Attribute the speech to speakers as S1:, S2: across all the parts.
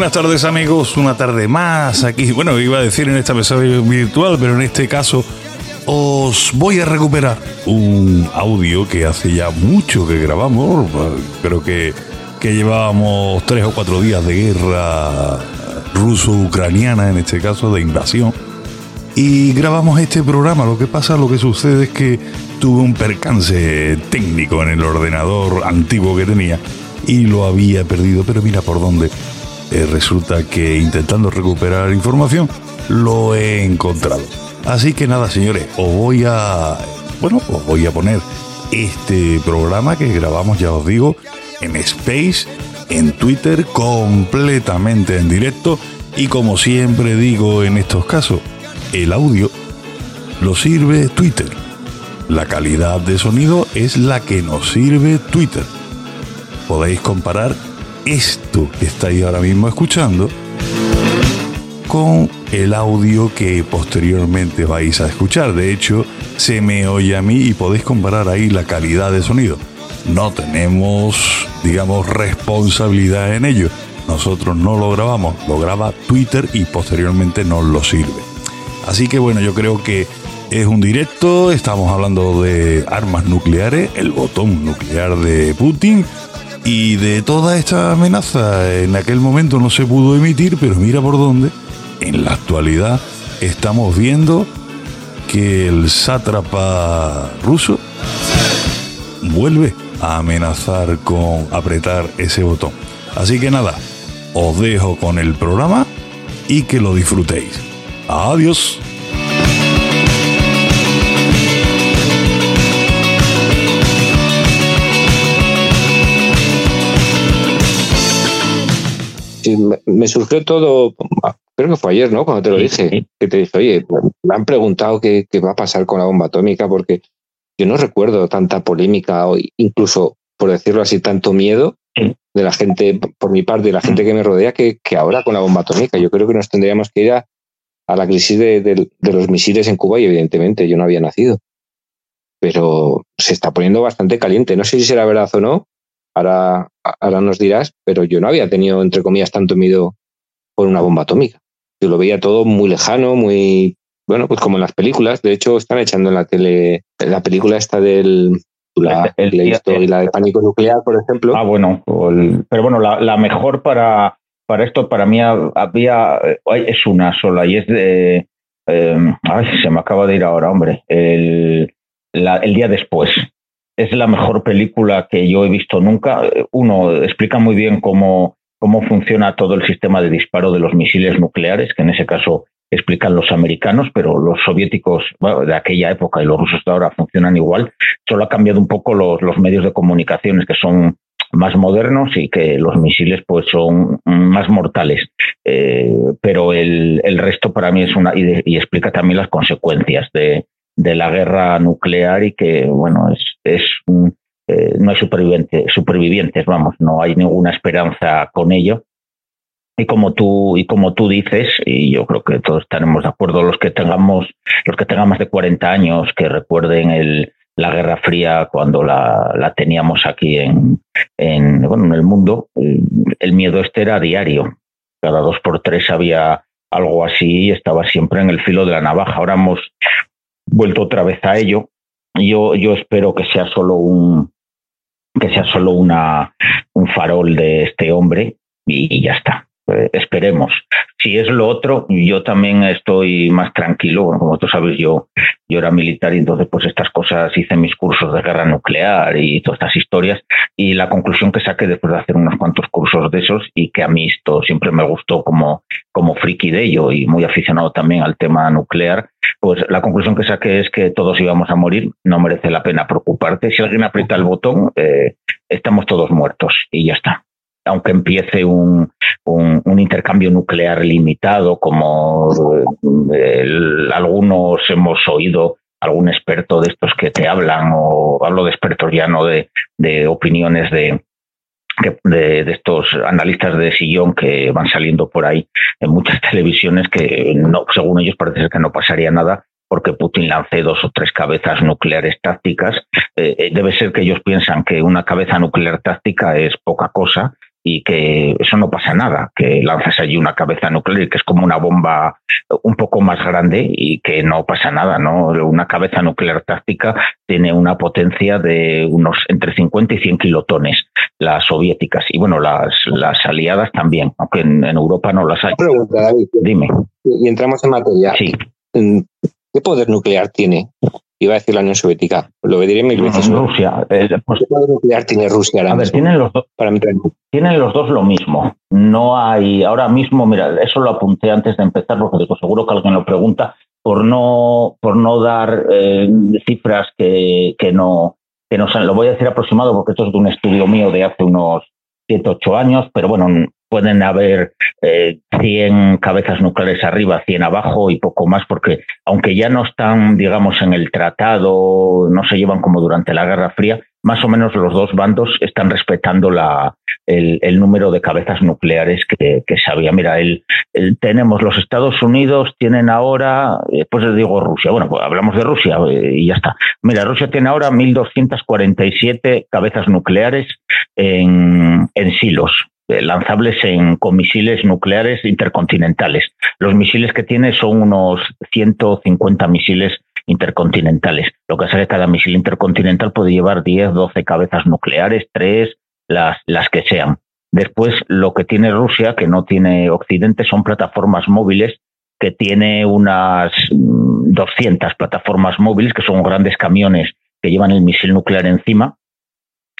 S1: Buenas tardes amigos, una tarde más aquí. Bueno, iba a decir en esta mesa virtual, pero en este caso os voy a recuperar un audio que hace ya mucho que grabamos. Creo que, que llevábamos tres o cuatro días de guerra ruso-ucraniana, en este caso de invasión. Y grabamos este programa. Lo que pasa, lo que sucede es que tuve un percance técnico en el ordenador antiguo que tenía y lo había perdido. Pero mira por dónde. Eh, resulta que intentando recuperar información lo he encontrado. Así que nada, señores, os voy a. Bueno, os voy a poner este programa que grabamos, ya os digo, en Space, en Twitter, completamente en directo. Y como siempre digo en estos casos, el audio lo sirve Twitter. La calidad de sonido es la que nos sirve Twitter. Podéis comparar esto que estáis ahora mismo escuchando con el audio que posteriormente vais a escuchar. De hecho, se me oye a mí y podéis comparar ahí la calidad de sonido. No tenemos, digamos, responsabilidad en ello. Nosotros no lo grabamos, lo graba Twitter y posteriormente nos lo sirve. Así que bueno, yo creo que es un directo, estamos hablando de armas nucleares, el botón nuclear de Putin y de toda esta amenaza. En aquel momento no se pudo emitir, pero mira por dónde. En la actualidad estamos viendo que el sátrapa ruso vuelve a amenazar con apretar ese botón. Así que nada, os dejo con el programa y que lo disfrutéis. Adiós.
S2: Me, surgió todo, creo que fue ayer, ¿no? Cuando te lo dije, que te dije, oye, me han preguntado qué, qué va a pasar con la bomba atómica, porque yo no recuerdo tanta polémica o incluso, por decirlo así, tanto miedo de la gente, por mi parte, de la gente que me rodea, que, que ahora con la bomba atómica. Yo creo que nos tendríamos que ir a, a la crisis de, de- de los misiles en Cuba y evidentemente yo no había nacido. Pero se está poniendo bastante caliente. No sé si será verdad o no. Ahora, ahora nos dirás, pero yo no había tenido, entre comillas, tanto miedo por una bomba atómica. Yo lo veía todo muy lejano, muy, bueno, pues como en las películas. De hecho, están echando en la tele la película esta del... La,
S3: El-
S2: la y la de pánico nuclear, por ejemplo.
S3: Ah, bueno, el- pero bueno, la, la mejor para, para esto, para mí ha- había, es una sola y es de, eh, ay, se me acaba de ir ahora, hombre, el, el día después. Es la mejor película que yo he visto nunca. Uno explica muy bien cómo cómo funciona todo el sistema de disparo de los misiles nucleares, que en ese caso explican los americanos, pero los soviéticos de aquella época y los rusos de ahora funcionan igual. Solo ha cambiado un poco los, los medios de comunicaciones, que son más modernos y que los misiles pues son más mortales. Eh, pero el, el, resto para mí es una... Y, y explica también las consecuencias de, de, la guerra nuclear y que, bueno, es... es eh, no hay supervivientes, supervivientes, vamos, no hay ninguna esperanza con ello. Y como tú y como tú dices y yo creo que todos estaremos de acuerdo los que tengamos los que tengan más de 40 años que recuerden el, la Guerra Fría cuando la, la teníamos aquí en, en, bueno, en el mundo el miedo este era diario. Cada dos por tres había algo así y estaba siempre en el filo de la navaja. Ahora hemos vuelto otra vez a ello yo yo espero que sea solo un que sea solo una un farol de este hombre y ya está eh, esperemos. Si es lo otro, yo también estoy más tranquilo. como tú sabes, yo, yo era militar y entonces pues estas cosas hice mis cursos de guerra nuclear y todas estas historias y la conclusión que saqué después de hacer unos cuantos cursos de esos y que a mí esto siempre me gustó como, como friki de ello y muy aficionado también al tema nuclear, pues la conclusión que saqué es que todos íbamos a morir, no merece la pena preocuparte. Si alguien aprieta el botón, eh, estamos todos muertos y ya está aunque empiece un, un, intercambio nuclear limitado, como eh, algunos hemos oído algún experto de estos que te hablan, o hablo de expertos ya no de, de opiniones de, de, de, estos analistas de sillón que van saliendo por ahí en muchas televisiones que no, según ellos parece ser que no pasaría nada porque Putin lance dos o tres cabezas nucleares tácticas. Eh, eh debe ser que ellos piensan que una cabeza nuclear táctica es poca cosa y que eso no pasa nada, que lanzas allí una cabeza nuclear que es como una bomba un poco más grande y que no pasa nada, ¿no? Una cabeza nuclear táctica tiene una potencia de unos entre 50 y 100 kilotones, las soviéticas, y bueno, las, las aliadas también, aunque en, en Europa no las hay.
S2: Pregunta, David.
S3: Dime.
S2: Y entramos en materia.
S3: Sí.
S2: ¿Qué poder nuclear tiene iba a decir la Unión Soviética, lo diré mil veces.
S3: No, Rusia. Eh, pues,
S2: ¿Qué nuclear tiene Rusia ahora
S3: a ver, tienen los, dos,
S2: Para mí,
S3: tienen los dos lo mismo. No hay, ahora mismo, mira, eso lo apunté antes de empezar, porque digo, seguro que alguien lo pregunta, por no, por no dar eh, cifras que, que no, que no sean, lo voy a decir aproximado porque esto es de un estudio mío de hace unos 7, 8 años, pero bueno, pueden haber eh, 100 cabezas nucleares arriba, 100 abajo y poco más, porque aunque ya no están, digamos, en el tratado, no se llevan como durante la Guerra Fría, más o menos los dos bandos están respetando la, el, número de cabezas nucleares que, que se había. Mira, el, tenemos los Estados Unidos, tienen ahora, después les digo Rusia, bueno, pues hablamos de Rusia eh, y ya está. Mira, Rusia tiene ahora 1.247 cabezas nucleares en, en silos, lanzables en, con misiles nucleares intercontinentales. Los misiles que tiene son unos 150 misiles intercontinentales. Lo que hace que cada misil intercontinental puede llevar 10, 12 cabezas nucleares, 3, las, las que sean. Después, lo que tiene Rusia, que no tiene Occidente, son plataformas móviles que tiene unas 200 plataformas móviles, que son grandes camiones que llevan el misil nuclear encima,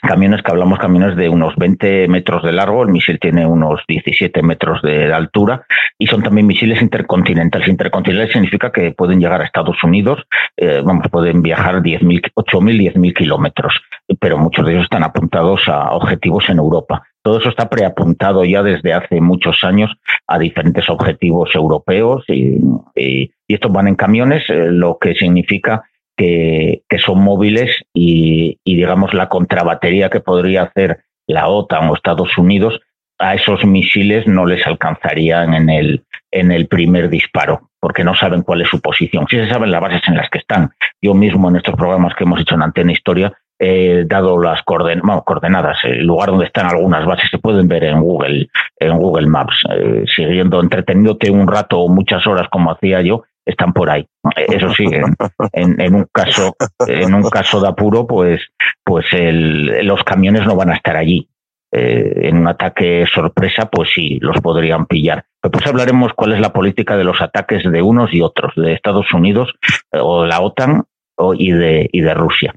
S3: camiones que hablamos camiones de unos 20 metros de largo, el misil tiene unos 17 metros de altura y son también misiles intercontinentales. Intercontinentales significa que pueden llegar a Estados Unidos, eh, vamos, pueden viajar 10.000, 8.000, 10.000 kilómetros, pero muchos de ellos están apuntados a objetivos en Europa. Todo eso está preapuntado ya desde hace muchos años a diferentes objetivos europeos y, estos van en camiones, eh, lo que significa que, que son móviles y, y, digamos, la contrabatería que podría hacer la OTAN o Estados Unidos a esos misiles no les alcanzarían en el, en el primer disparo, porque no saben cuál es su posición. Sí se saben las bases en las que están. Yo mismo en estos programas que hemos hecho en Antena Historia he dado las coordenadas, el lugar donde están algunas bases se pueden ver en Google, en Google Maps, eh, siguiendo, entreteniéndote un rato o muchas horas como hacía yo, están por ahí. Eso sí, en, en, en, un caso, en un caso de apuro, pues, pues el, los camiones no van a estar allí. Eh, en un ataque sorpresa, pues sí, los podrían pillar. Después hablaremos cuál es la política de los ataques de unos y otros, de Estados Unidos eh, o la OTAN o, y, de, y de Rusia.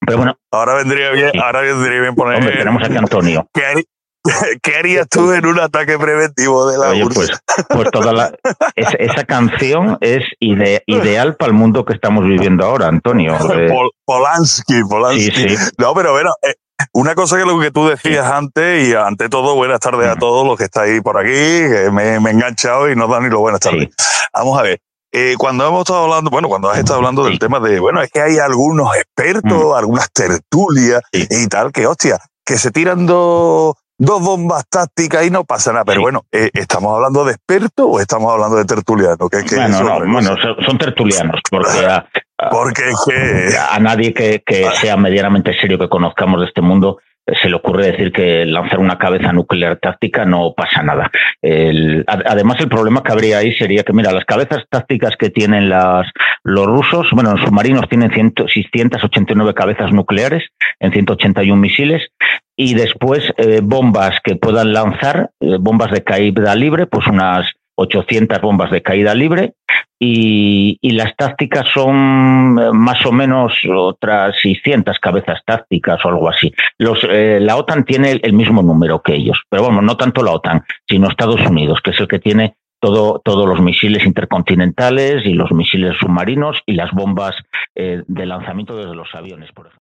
S3: Pero bueno.
S1: Ahora vendría bien, sí. ahora vendría bien poner.
S3: Hombre, tenemos aquí a Antonio.
S1: ¿Qué, ¿Qué harías tú en un ataque preventivo de la
S3: Oye,
S1: URSS?
S3: pues, pues toda la, esa, esa canción es ide- ideal para el mundo que estamos viviendo ahora, Antonio. Eh,
S1: Pol- Polanski, Polanski.
S3: sí, sí.
S1: No, pero bueno, eh, una cosa que lo que tú decías antes, y ante todo, buenas tardes a
S3: Mm.
S1: todos los que estáis por aquí, que me, me he enganchado y nos dan ni lo buenas tardes.
S3: Sí.
S1: Vamos a ver. eh, cuando hemos estado hablando, bueno, cuando has estado hablando del tema de, bueno, es que hay algunos expertos, algunas tertulias y tal, que hostia, que se tiran dos, dos bombas tácticas y no pasa nada. Pero
S3: Sí.
S1: bueno, eh, ¿estamos hablando de expertos o estamos hablando de tertulianos? Que, que
S3: bueno, no, bueno, son, tertulianos, porque a, a-
S1: Porque es que.
S3: a nadie que, que sea medianamente serio que conozcamos de este mundo eh, se le ocurre decir que lanzar una cabeza nuclear táctica no pasa nada. El- además, el problema que habría ahí sería que, mira, las cabezas tácticas que tienen las, los rusos, bueno, los submarinos tienen 100 689 cabezas nucleares en 181 misiles y después eh, bombas que puedan lanzar, eh, bombas de caída libre, pues unas 800 bombas de caída libre y, y las tácticas son eh, más o menos otras 600 cabezas tácticas o algo así. Los, eh, la OTAN tiene el, mismo número que ellos, pero bueno, no tanto la OTAN, sino Estados Unidos, que es el que tiene todo, todos los misiles intercontinentales y los misiles submarinos y las bombas eh, de lanzamiento desde los aviones, por ejemplo.